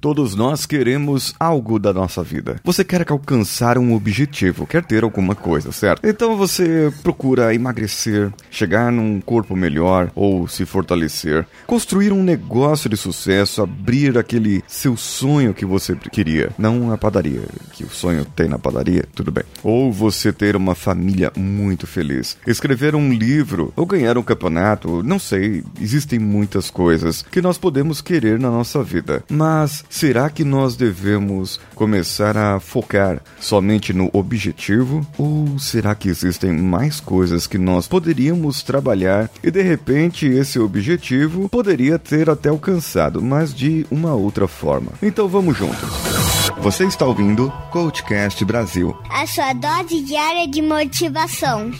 Todos nós queremos algo da nossa vida. Você quer alcançar um objetivo, quer ter alguma coisa, certo? Então você procura emagrecer, chegar num corpo melhor ou se fortalecer, construir um negócio de sucesso, abrir aquele seu sonho que você queria. Não a padaria, que o sonho tem na padaria, tudo bem. Ou você ter uma família muito feliz, escrever um livro ou ganhar um campeonato, não sei, existem muitas coisas que nós podemos querer na nossa vida. Mas será que nós devemos começar a focar somente no objetivo? Ou será que existem mais coisas que nós poderíamos trabalhar e de repente esse objetivo poderia ter até alcançado, mas de uma outra forma? Então vamos juntos. Você está ouvindo Coachcast Brasil a sua dose diária de motivação.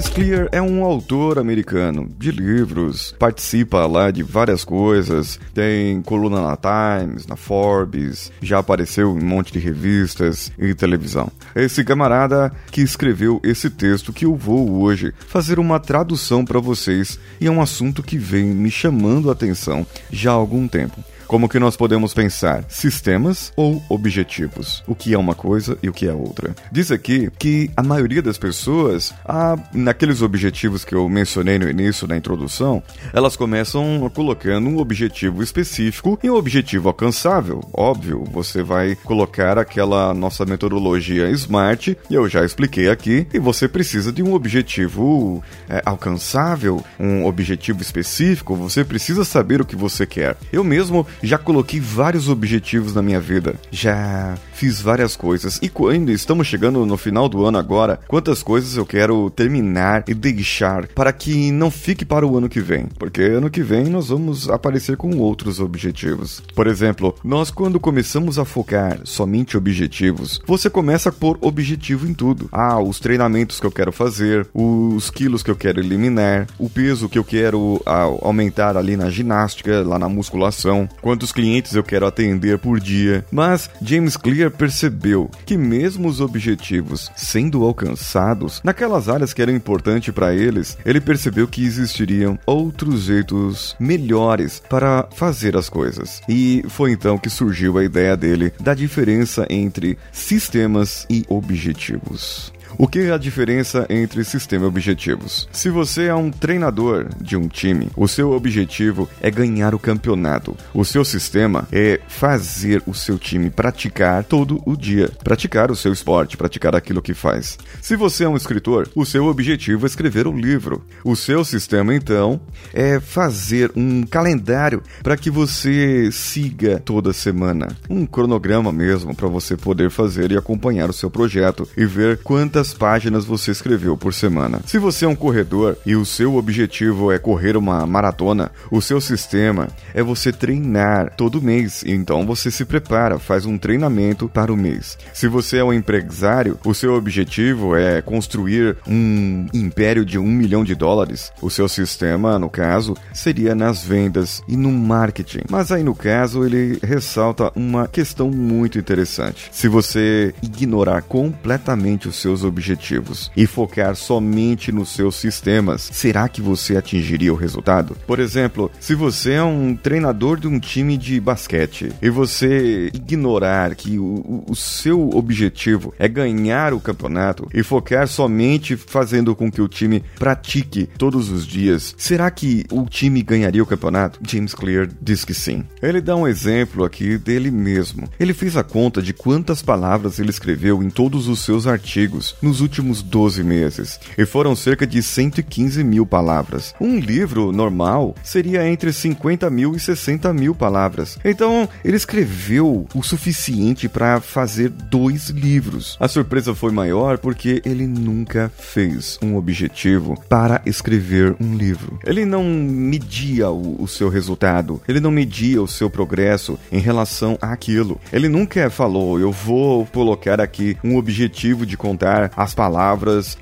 James Clear é um autor americano de livros, participa lá de várias coisas, tem coluna na Times, na Forbes, já apareceu em um monte de revistas e televisão. Esse camarada que escreveu esse texto que eu vou hoje fazer uma tradução para vocês e é um assunto que vem me chamando a atenção já há algum tempo. Como que nós podemos pensar? Sistemas ou objetivos? O que é uma coisa e o que é outra? Diz aqui que a maioria das pessoas, ah, naqueles objetivos que eu mencionei no início da introdução, elas começam colocando um objetivo específico e um objetivo alcançável. Óbvio, você vai colocar aquela nossa metodologia SMART, e eu já expliquei aqui, e você precisa de um objetivo é, alcançável, um objetivo específico, você precisa saber o que você quer. Eu mesmo já coloquei vários objetivos na minha vida. Já fiz várias coisas. E quando estamos chegando no final do ano agora, quantas coisas eu quero terminar e deixar para que não fique para o ano que vem? Porque ano que vem nós vamos aparecer com outros objetivos. Por exemplo, nós quando começamos a focar somente objetivos, você começa por objetivo em tudo. Ah, os treinamentos que eu quero fazer, os quilos que eu quero eliminar, o peso que eu quero ah, aumentar ali na ginástica, lá na musculação quantos clientes eu quero atender por dia. Mas James Clear percebeu que mesmo os objetivos sendo alcançados naquelas áreas que eram importantes para eles, ele percebeu que existiriam outros jeitos melhores para fazer as coisas. E foi então que surgiu a ideia dele da diferença entre sistemas e objetivos. O que é a diferença entre sistema e objetivos? Se você é um treinador de um time, o seu objetivo é ganhar o campeonato. O seu sistema é fazer o seu time praticar todo o dia, praticar o seu esporte, praticar aquilo que faz. Se você é um escritor, o seu objetivo é escrever um livro. O seu sistema, então, é fazer um calendário para que você siga toda semana. Um cronograma mesmo para você poder fazer e acompanhar o seu projeto e ver quantas quantas páginas você escreveu por semana. Se você é um corredor e o seu objetivo é correr uma maratona, o seu sistema é você treinar todo mês. Então você se prepara, faz um treinamento para o mês. Se você é um empresário, o seu objetivo é construir um império de um milhão de dólares. O seu sistema, no caso, seria nas vendas e no marketing. Mas aí no caso ele ressalta uma questão muito interessante. Se você ignorar completamente os seus objetivos e focar somente nos seus sistemas, será que você atingiria o resultado? Por exemplo, se você é um treinador de um time de basquete e você ignorar que o, o seu objetivo é ganhar o campeonato e focar somente fazendo com que o time pratique todos os dias, será que o time ganharia o campeonato? James Clear diz que sim. Ele dá um exemplo aqui dele mesmo. Ele fez a conta de quantas palavras ele escreveu em todos os seus artigos nos últimos 12 meses, e foram cerca de 115 mil palavras. Um livro normal seria entre 50 mil e 60 mil palavras. Então, ele escreveu o suficiente para fazer dois livros. A surpresa foi maior porque ele nunca fez um objetivo para escrever um livro. Ele não media o, o seu resultado, ele não media o seu progresso em relação àquilo. Ele nunca falou, eu vou colocar aqui um objetivo de contar as palavras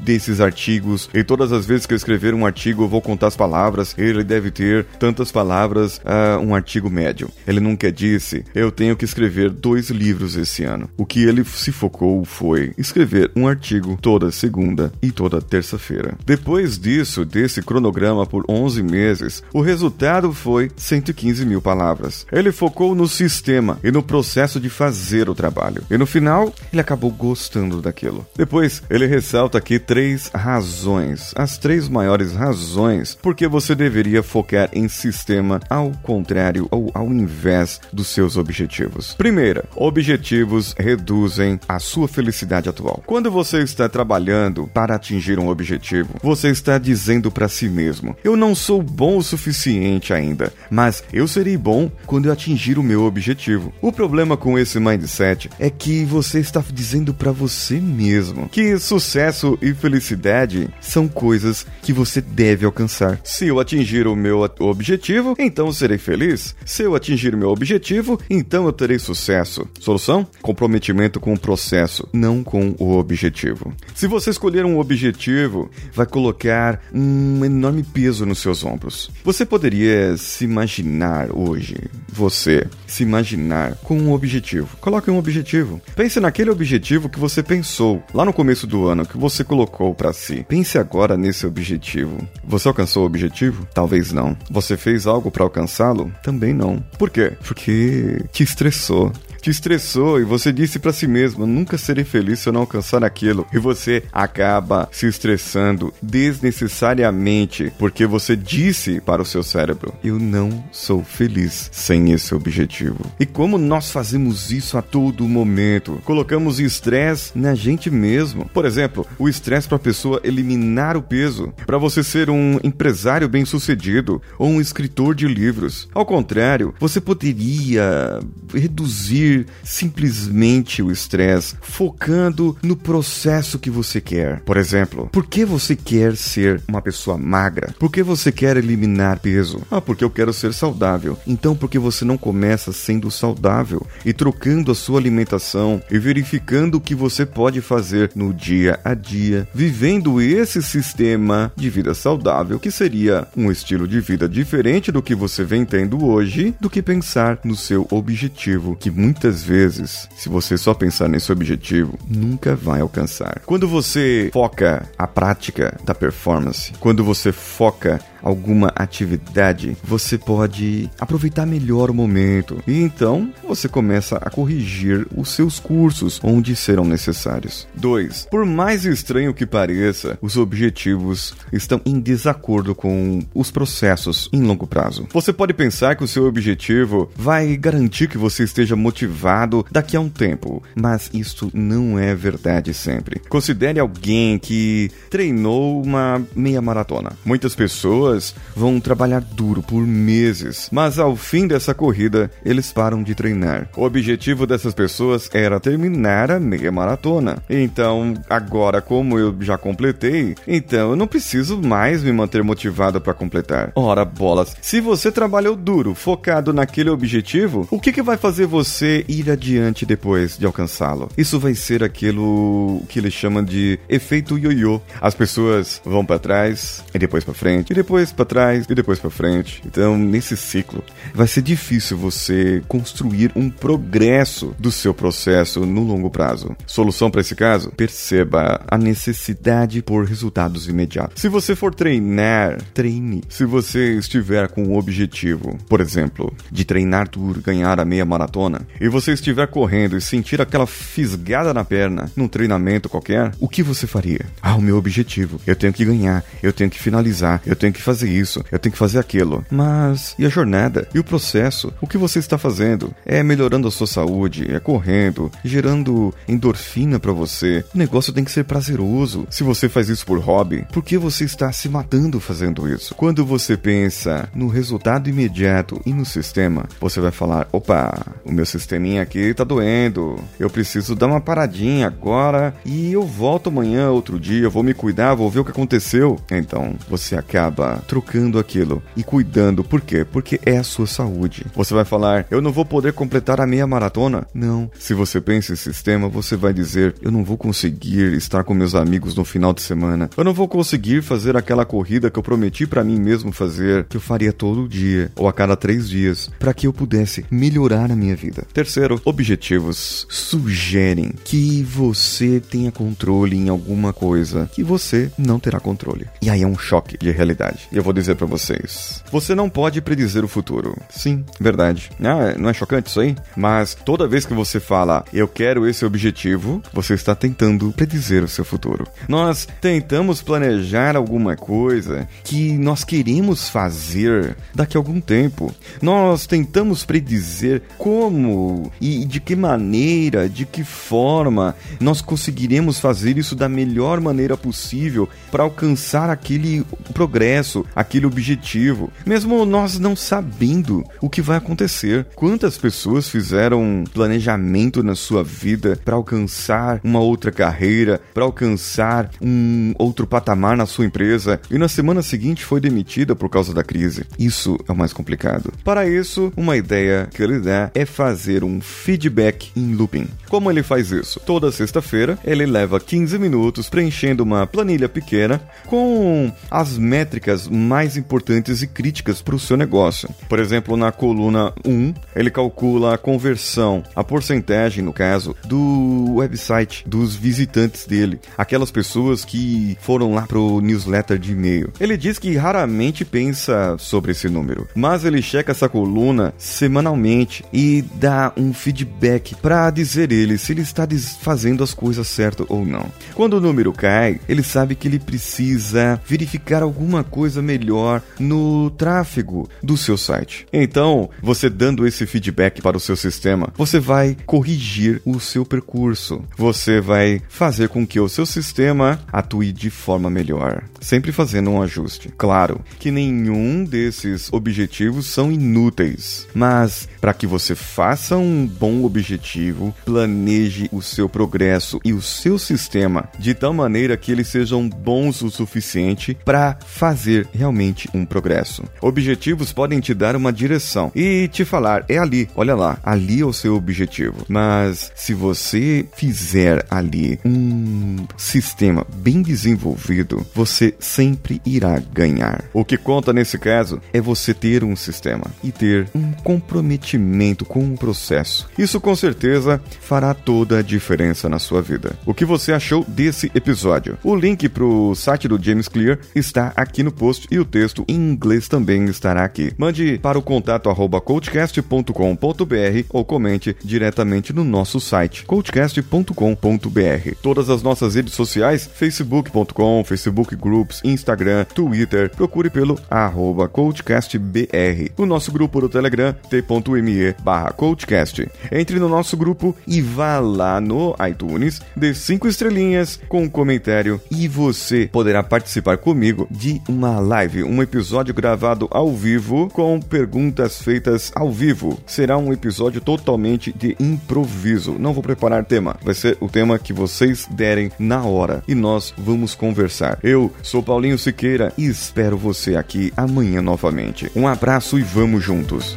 desses artigos e todas as vezes que eu escrever um artigo eu vou contar as palavras. Ele deve ter tantas palavras, uh, um artigo médio. Ele nunca disse, eu tenho que escrever dois livros esse ano. O que ele se focou foi escrever um artigo toda segunda e toda terça-feira. Depois disso, desse cronograma por 11 meses, o resultado foi 115 mil palavras. Ele focou no sistema e no processo de fazer o trabalho. E no final, ele acabou gostando daquilo. Depois, ele ressalta aqui três razões, as três maiores razões porque você deveria focar em sistema ao contrário ou ao invés dos seus objetivos. Primeira, objetivos reduzem a sua felicidade atual. Quando você está trabalhando para atingir um objetivo, você está dizendo para si mesmo: eu não sou bom o suficiente ainda, mas eu serei bom quando eu atingir o meu objetivo. O problema com esse mindset é que você está dizendo para você mesmo que sucesso e felicidade são coisas que você deve alcançar. Se eu atingir o meu objetivo, então serei feliz. Se eu atingir o meu objetivo, então eu terei sucesso. Solução? Comprometimento com o processo, não com o objetivo. Se você escolher um objetivo, vai colocar um enorme peso nos seus ombros. Você poderia se imaginar hoje, você se imaginar com um objetivo. Coloque um objetivo. Pense naquele objetivo que você pensou lá no começo do ano, que você colocou para si. Pense agora nesse objetivo. Você alcançou o objetivo? Talvez não. Você fez algo para alcançá-lo? Também não. Por quê? Porque te estressou te estressou e você disse para si mesmo: nunca serei feliz se eu não alcançar aquilo. E você acaba se estressando desnecessariamente porque você disse para o seu cérebro: eu não sou feliz sem esse objetivo. E como nós fazemos isso a todo momento? Colocamos estresse na gente mesmo. Por exemplo, o estresse para a pessoa eliminar o peso, para você ser um empresário bem-sucedido ou um escritor de livros. Ao contrário, você poderia reduzir simplesmente o estresse, focando no processo que você quer. Por exemplo, por que você quer ser uma pessoa magra? Por que você quer eliminar peso? Ah, porque eu quero ser saudável. Então, por que você não começa sendo saudável e trocando a sua alimentação e verificando o que você pode fazer no dia a dia, vivendo esse sistema de vida saudável, que seria um estilo de vida diferente do que você vem tendo hoje, do que pensar no seu objetivo, que muitas muitas vezes, se você só pensar nesse objetivo, nunca vai alcançar. Quando você foca a prática da performance, quando você foca alguma atividade, você pode aproveitar melhor o momento e então você começa a corrigir os seus cursos onde serão necessários. 2. Por mais estranho que pareça, os objetivos estão em desacordo com os processos em longo prazo. Você pode pensar que o seu objetivo vai garantir que você esteja motivado daqui a um tempo, mas isso não é verdade sempre. Considere alguém que treinou uma meia maratona. Muitas pessoas pessoas vão trabalhar duro por meses, mas ao fim dessa corrida eles param de treinar. O objetivo dessas pessoas era terminar a meia maratona. Então, agora como eu já completei, então eu não preciso mais me manter motivado para completar. Ora bolas, se você trabalhou duro, focado naquele objetivo, o que, que vai fazer você ir adiante depois de alcançá-lo? Isso vai ser aquilo que eles chamam de efeito ioiô. As pessoas vão para trás e depois para frente e depois depois para trás e depois para frente. Então, nesse ciclo, vai ser difícil você construir um progresso do seu processo no longo prazo. Solução para esse caso? Perceba a necessidade por resultados imediatos. Se você for treinar, treine. Se você estiver com o objetivo, por exemplo, de treinar duro, ganhar a meia maratona, e você estiver correndo e sentir aquela fisgada na perna num treinamento qualquer, o que você faria? Ah, o meu objetivo. Eu tenho que ganhar, eu tenho que finalizar, eu tenho que fazer isso, eu tenho que fazer aquilo. Mas e a jornada? E o processo? O que você está fazendo? É melhorando a sua saúde, é correndo, gerando endorfina para você. O negócio tem que ser prazeroso. Se você faz isso por hobby, por que você está se matando fazendo isso? Quando você pensa no resultado imediato e no sistema, você vai falar: opa, o meu sisteminha aqui tá doendo, eu preciso dar uma paradinha agora e eu volto amanhã, outro dia, vou me cuidar, vou ver o que aconteceu. Então você acaba trocando aquilo e cuidando. Por quê? Porque é a sua saúde. Você vai falar: eu não vou poder completar a meia maratona? Não. Se você pensa em sistema, você vai dizer: eu não vou conseguir estar com meus amigos no final de semana. Eu não vou conseguir fazer aquela corrida que eu prometi para mim mesmo fazer, que eu faria todo dia ou a cada três dias, para que eu pudesse melhorar a minha vida. Terceiro, objetivos sugerem que você tenha controle em alguma coisa que você não terá controle. E aí é um choque de realidade. E eu vou dizer para vocês: você não pode predizer o futuro. Sim, verdade. Ah, não é chocante isso aí? Mas toda vez que você fala, eu quero esse objetivo, você está tentando predizer o seu futuro. Nós tentamos planejar alguma coisa que nós queremos fazer daqui a algum tempo. Nós tentamos predizer como e de que maneira, de que forma nós conseguiremos fazer isso da melhor maneira possível para alcançar aquele progresso, aquele objetivo, mesmo nós não sabendo o que vai acontecer. Quantas pessoas fizeram planejamento na sua vida para alcançar uma outra carreira, para alcançar um outro patamar na sua empresa e na semana seguinte foi demitida por causa da crise? Isso é o mais complicado. Para isso, uma ideia que ele dá é fazer um feedback em looping. Como ele faz isso? Toda sexta-feira, ele leva 15 minutos preenchendo uma planilha pequena com as métricas mais importantes e críticas para o seu negócio. Por exemplo, na coluna 1, ele calcula a conversão, a porcentagem, no caso, do website, dos visitantes dele, aquelas pessoas que foram lá pro newsletter de e-mail. Ele diz que raramente pensa sobre esse número, mas ele checa essa coluna semanalmente e dá um feedback para dizer ele se ele está fazendo as coisas certas ou não. Quando o número cai, ele sabe que ele precisa verificar alguma coisa melhor no tráfego do seu site. Então, você dando esse feedback para o seu sistema, você vai corrigir o seu percurso. Você vai fazer com que o seu sistema atue de forma melhor, sempre fazendo um ajuste. Claro que nenhum desses objetivos são inúteis, mas para que você faça um bom objetivo, planeje o seu progresso e o seu sistema de tal maneira que eles sejam bons o suficiente para fazer realmente um progresso. Objetivos podem te dar uma direção e te falar: é ali, olha lá, ali é o seu objetivo. Mas se você fizer ali um sistema bem desenvolvido, você sempre irá ganhar. O que conta nesse caso é você ter um sistema e ter um comprometimento com o processo. Isso com certeza fará toda a diferença na sua vida. O que você achou desse episódio? O link para o site do James Clear está aqui no post e o texto em inglês também estará aqui. Mande para o contato arroba coachcast.com.br ou comente diretamente no nosso site coachcast.com.br. Todas as nossas redes sociais, facebook.com, Facebook Groups, Instagram, Twitter, procure pelo arroba coachcastbr. O nosso grupo do Telegram, t.me barra coachcast. Entre no nosso grupo e vá lá no iTunes, dê cinco estrelinhas com um comentário e você poderá participar comigo de uma live, um episódio gravado ao vivo com perguntas feitas ao vivo. Será um episódio totalmente de improviso. Não vou preparar tema, vai ser o tema que vocês derem na hora e nós vamos conversar. Eu sou Paulinho Siqueira e espero você aqui amanhã novamente. Um abraço e vamos juntos.